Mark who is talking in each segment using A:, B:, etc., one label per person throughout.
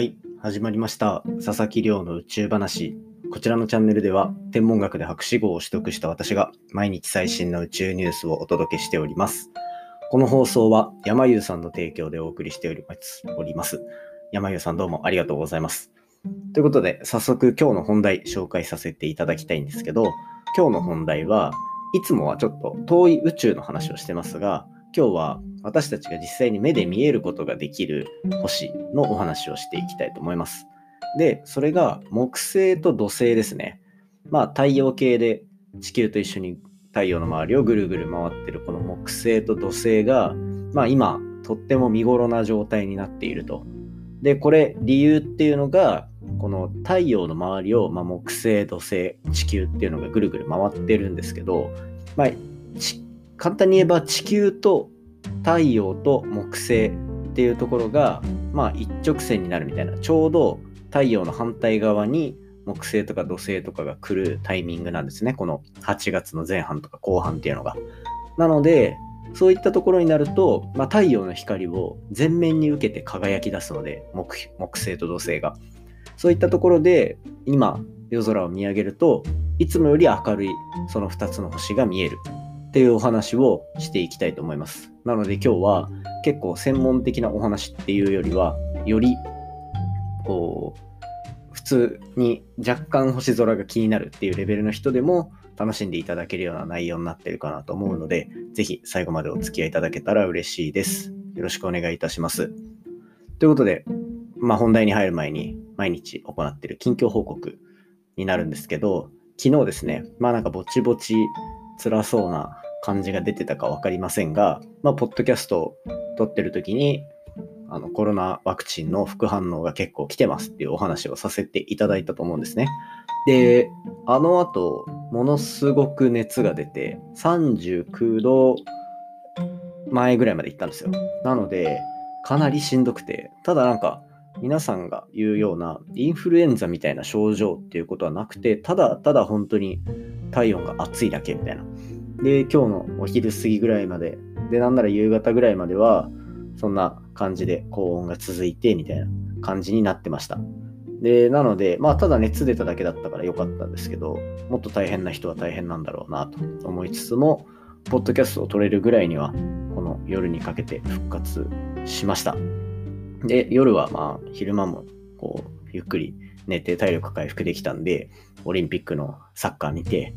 A: はい、始まりました。佐々木亮の宇宙話。こちらのチャンネルでは、天文学で博士号を取得した私が毎日最新の宇宙ニュースをお届けしております。この放送は山優さんの提供でお送りしております。おります山優さんどうもありがとうございます。ということで、早速今日の本題紹介させていただきたいんですけど、今日の本題はいつもはちょっと遠い宇宙の話をしてますが、今日は私たちが実際に目で見えることができる星のお話をしていきたいと思います。で、それが木星と土星ですね。まあ太陽系で地球と一緒に太陽の周りをぐるぐる回ってるこの木星と土星が、まあ今とっても見頃な状態になっていると。で、これ理由っていうのが、この太陽の周りを、まあ、木星、土星、地球っていうのがぐるぐる回ってるんですけど、まあ、簡単に言えば地球と太陽と木星っていうところが、まあ、一直線になるみたいなちょうど太陽の反対側に木星とか土星とかが来るタイミングなんですねこの8月の前半とか後半っていうのが。なのでそういったところになると、まあ、太陽の光を全面に受けて輝き出すので木木星と土星が。そういったところで今夜空を見上げるといつもより明るいその2つの星が見えるっていうお話をしていきたいと思います。なので今日は結構専門的なお話っていうよりは、よりこう、普通に若干星空が気になるっていうレベルの人でも楽しんでいただけるような内容になってるかなと思うので、ぜひ最後までお付き合いいただけたら嬉しいです。よろしくお願いいたします。ということで、まあ本題に入る前に毎日行っている近況報告になるんですけど、昨日ですね、まあなんかぼちぼち辛そうな感じが出てたか分かりませんが、まあ、ポッドキャストを撮ってる時に、あの、コロナワクチンの副反応が結構来てますっていうお話をさせていただいたと思うんですね。で、あの後、ものすごく熱が出て、39度前ぐらいまで行ったんですよ。なので、かなりしんどくて、ただなんか、皆さんが言うようなインフルエンザみたいな症状っていうことはなくて、ただただ本当に体温が暑いだけみたいな。で、今日のお昼過ぎぐらいまで、で、なんなら夕方ぐらいまでは、そんな感じで高温が続いてみたいな感じになってました。で、なので、まあ、ただ熱出ただけだったから良かったんですけど、もっと大変な人は大変なんだろうなと思いつつも、ポッドキャストを撮れるぐらいには、この夜にかけて復活しました。で、夜はまあ、昼間も、こう、ゆっくり寝て体力回復できたんで、オリンピックのサッカー見て、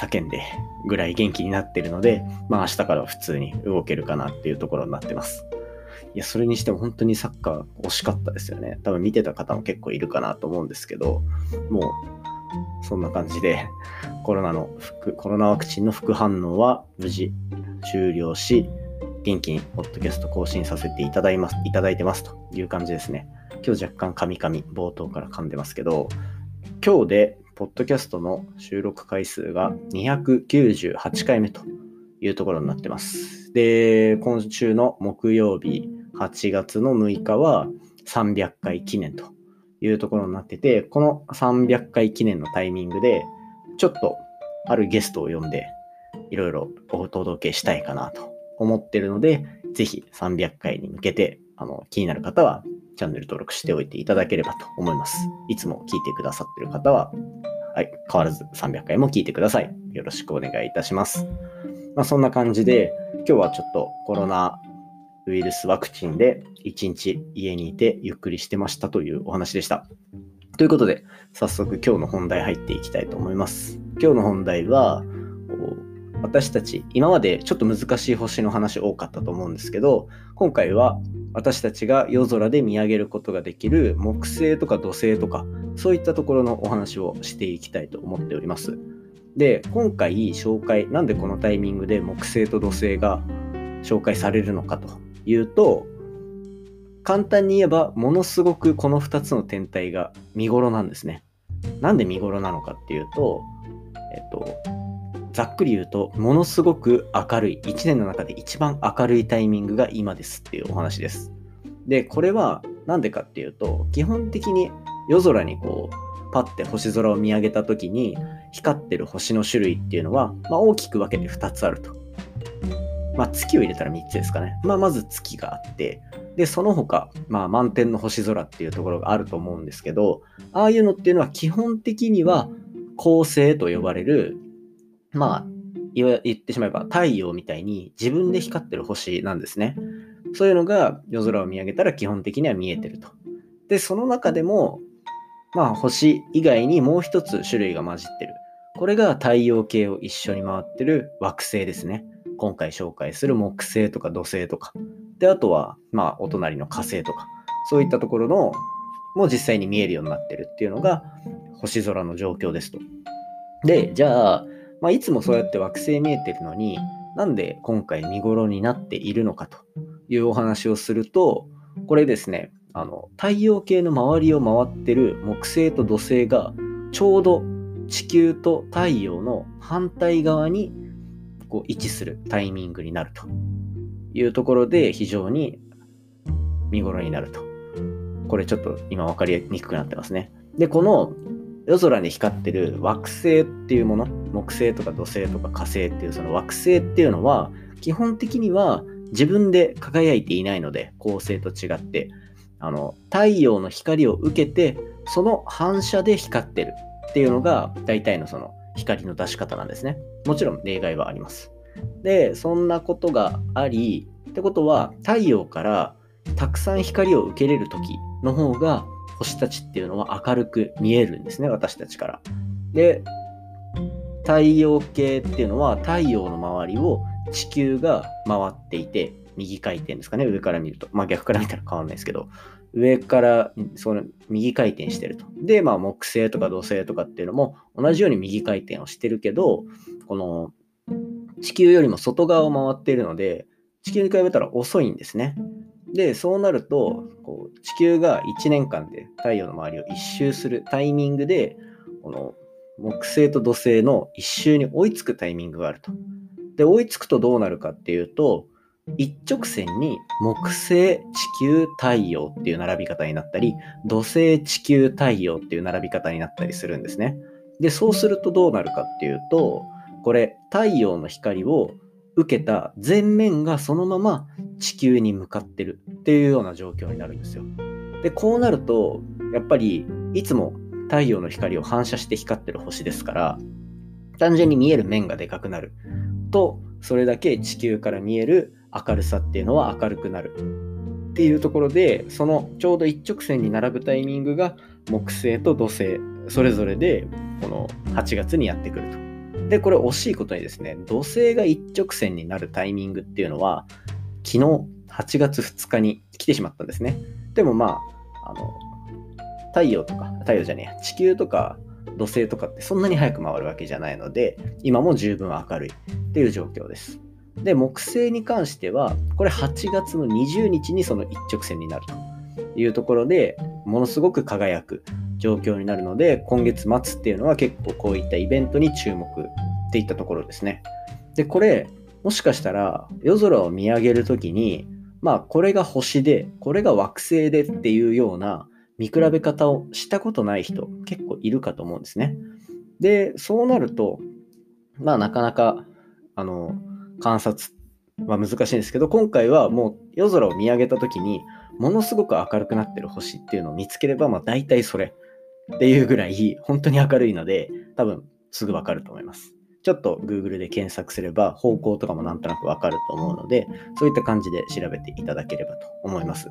A: 叫んでぐらい元気になってるので、まあ明日から普通に動けるかなっていうところになってます。いや、それにしても本当にサッカー惜しかったですよね。多分見てた方も結構いるかなと思うんですけど、もうそんな感じでコロナの、コロナワクチンの副反応は無事終了し、元気にポッドキャスト更新させていただいます、いただいてますという感じですね。今日若干カミカミ冒頭から噛んでますけど、今日でポッドキャストの収録回数が298回目というところになってます。で、今週の木曜日8月の6日は300回記念というところになってて、この300回記念のタイミングで、ちょっとあるゲストを呼んで、いろいろお届けしたいかなと思ってるので、ぜひ300回に向けて、あの、気になる方はチャンネル登録しておいていただければと思います。いつも聞いてくださってる方は、はい、変わらず300回も聞いてください。よろしくお願いいたします。まあ、そんな感じで、今日はちょっとコロナウイルスワクチンで1日家にいてゆっくりしてましたというお話でした。ということで、早速今日の本題入っていきたいと思います。今日の本題は、私たち、今までちょっと難しい星の話多かったと思うんですけど、今回は私たちが夜空で見上げることができる木星とか土星とか、そういったところのお話をしていきたいと思っております。で、今回紹介、なんでこのタイミングで木星と土星が紹介されるのかというと、簡単に言えば、ものすごくこの2つの天体が見頃なんですね。なんで見頃なのかっていうと、えっと、ざっくり言うと、ものすごく明るい、1年の中で一番明るいタイミングが今ですっていうお話です。で、これはなんでかっていうと、基本的に夜空にこう、パッて星空を見上げた時に光ってる星の種類っていうのは、まあ、大きく分けて2つあると。まあ、月を入れたら3つですかね。まあ、まず月があって、で、その他、まあ、満天の星空っていうところがあると思うんですけど、ああいうのっていうのは基本的には恒星と呼ばれる、まあ、言ってしまえば太陽みたいに自分で光ってる星なんですね。そういうのが夜空を見上げたら基本的には見えてると。で、その中でも、まあ、星以外にもう一つ種類が混じってる。これが太陽系を一緒に回ってる惑星ですね。今回紹介する木星とか土星とか。で、あとは、まあ、お隣の火星とか。そういったところの、も実際に見えるようになってるっていうのが、星空の状況ですと。で、じゃあ、まあ、いつもそうやって惑星見えてるのに、なんで今回見頃になっているのかというお話をすると、これですね、あの太陽系の周りを回ってる木星と土星がちょうど地球と太陽の反対側にこう位置するタイミングになるというところで非常に見頃になると。これちょっと今分かりにくくなってますね。で、この夜空に光ってる惑星っていうもの、木星とか土星とか火星っていうその惑星っていうのは、基本的には自分で輝いていないので、恒星と違って、あの太陽の光を受けて、その反射で光ってるっていうのが大体のその光の出し方なんですね。もちろん例外はあります。で、そんなことがあり、ってことは太陽からたくさん光を受けれる時の方が星たちっていうのは明るく見えるんですね、私たちから。で、太陽系っていうのは太陽の周りを地球が回っていて、右回転ですかね、上から見ると。まあ逆から見たら変わんないですけど、上からその右回転してると。で、まあ木星とか土星とかっていうのも同じように右回転をしてるけど、この地球よりも外側を回っているので、地球に比べたら遅いんですね。で、そうなると、こう地球が1年間で太陽の周りを一周するタイミングで、この木星と土星の一周に追いつくタイミングがあると。で、追いつくとどうなるかっていうと、一直線に木星、地球、太陽っていう並び方になったり、土星、地球、太陽っていう並び方になったりするんですね。で、そうするとどうなるかっていうと、これ、太陽の光を受けた前面がそのまま地球に向かってるっていうような状況になるんですよ。で、こうなると、やっぱりいつも太陽の光を反射して光ってる星ですから、単純に見える面がでかくなると、それだけ地球から見える明るさっていうのは明るくなるっていうところで、そのちょうど一直線に並ぶタイミングが木星と土星、それぞれでこの8月にやってくると。で、これ惜しいことにですね、土星が一直線になるタイミングっていうのは、昨日8月2日に来てしまったんですね。でもまあ、あの、太陽とか、太陽じゃねえ、地球とか土星とかってそんなに早く回るわけじゃないので、今も十分明るいっていう状況です。で、木星に関しては、これ8月の20日にその一直線になるというところで、ものすごく輝く状況になるので、今月末っていうのは結構こういったイベントに注目っていったところですね。で、これ、もしかしたら夜空を見上げるときに、まあこれが星で、これが惑星でっていうような見比べ方をしたことない人結構いるかと思うんですね。で、そうなると、まあなかなか、あの、観察は難しいんですけど、今回はもう夜空を見上げた時に、ものすごく明るくなってる星っていうのを見つければ、まあ大体それっていうぐらい本当に明るいので、多分すぐわかると思います。ちょっと Google で検索すれば方向とかもなんとなくわかると思うので、そういった感じで調べていただければと思います。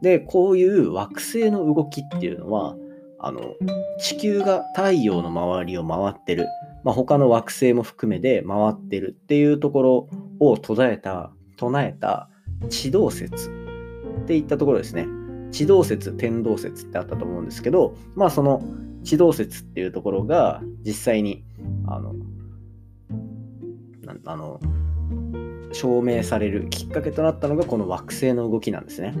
A: で、こういう惑星の動きっていうのは、あの、地球が太陽の周りを回ってる、まあ、他の惑星も含めて回ってるっていうところを唱えた、唱えた地動説っていったところですね。地動説、天動説ってあったと思うんですけど、まあその地動説っていうところが実際にあのあの証明されるきっかけとなったのがこの惑星の動きなんですね。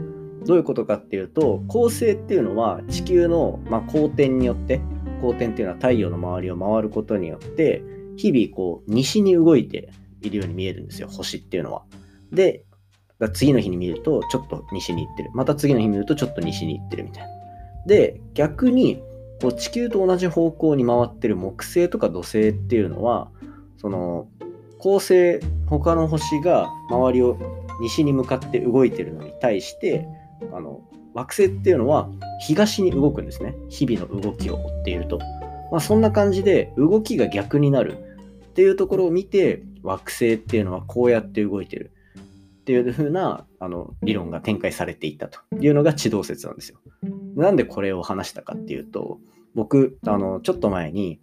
A: どういうことかっていうと恒星っていうのは地球の、まあ、公転によって公転っていうのは太陽の周りを回ることによって日々こう西に動いているように見えるんですよ星っていうのは。で次の日に見るとちょっと西に行ってる。また次の日見るとちょっと西に行ってるみたいな。で逆にこう地球と同じ方向に回ってる木星とか土星っていうのはその恒星他の星が周りを西に向かって動いてるのに対してあの惑星っていうのは東に動くんですね。日々の動きを追っていると、まあ、そんな感じで動きが逆になるっていうところを見て惑星っていうのはこうやって動いてる。っていう風なあの理論が展開されていたというのが地動説なんですよ。なんでこれを話したかっていうと僕あのちょっと前に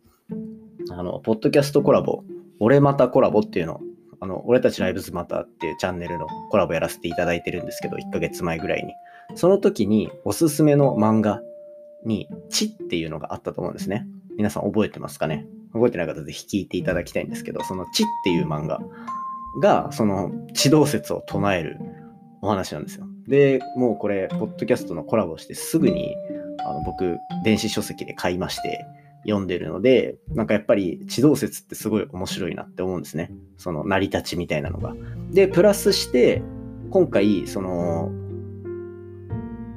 A: あのポッドキャストコラボ俺またコラボっていうのあの俺たちライブズまたっていうチャンネルのコラボやらせていただいてるんですけど1ヶ月前ぐらいに。その時におすすめの漫画に「地」っていうのがあったと思うんですね。皆さん覚えてますかね？覚えてない方ぜひ聞いていただきたいんですけどその「地」っていう漫画。がその地動説を唱えるお話なんですよでもうこれポッドキャストのコラボしてすぐにあの僕電子書籍で買いまして読んでるので、なんかやっぱり地動説ってすごい面白いなって思うんですね。その成り立ちみたいなのが。で、プラスして、今回、その、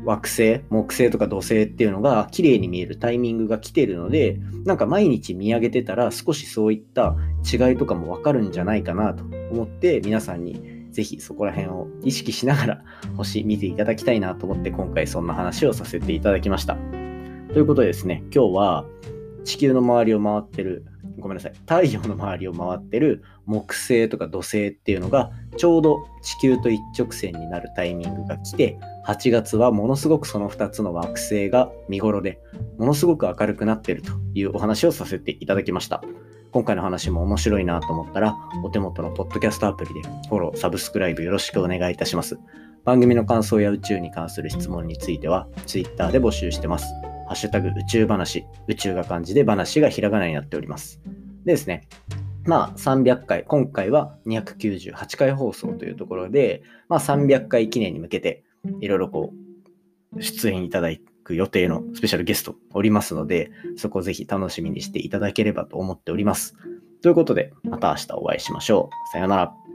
A: 惑星、木星とか土星っていうのが綺麗に見えるタイミングが来てるので、なんか毎日見上げてたら少しそういった違いとかもわかるんじゃないかなと思って皆さんにぜひそこら辺を意識しながら星見ていただきたいなと思って今回そんな話をさせていただきました。ということでですね、今日は地球の周りを回ってる、ごめんなさい、太陽の周りを回ってる木星とか土星っていうのがちょうど地球と一直線になるタイミングが来て、8月はものすごくその2つの惑星が見頃で、ものすごく明るくなってるというお話をさせていただきました。今回の話も面白いなと思ったら、お手元のポッドキャストアプリでフォロー、サブスクライブよろしくお願いいたします。番組の感想や宇宙に関する質問については、Twitter で募集してます。ハッシュタグ宇宙話、宇宙が漢字で話がひらがなになっております。でですね、まあ300回、今回は298回放送というところで、まあ300回記念に向けて、いろいろこう、出演いただく予定のスペシャルゲストおりますので、そこをぜひ楽しみにしていただければと思っております。ということで、また明日お会いしましょう。さようなら。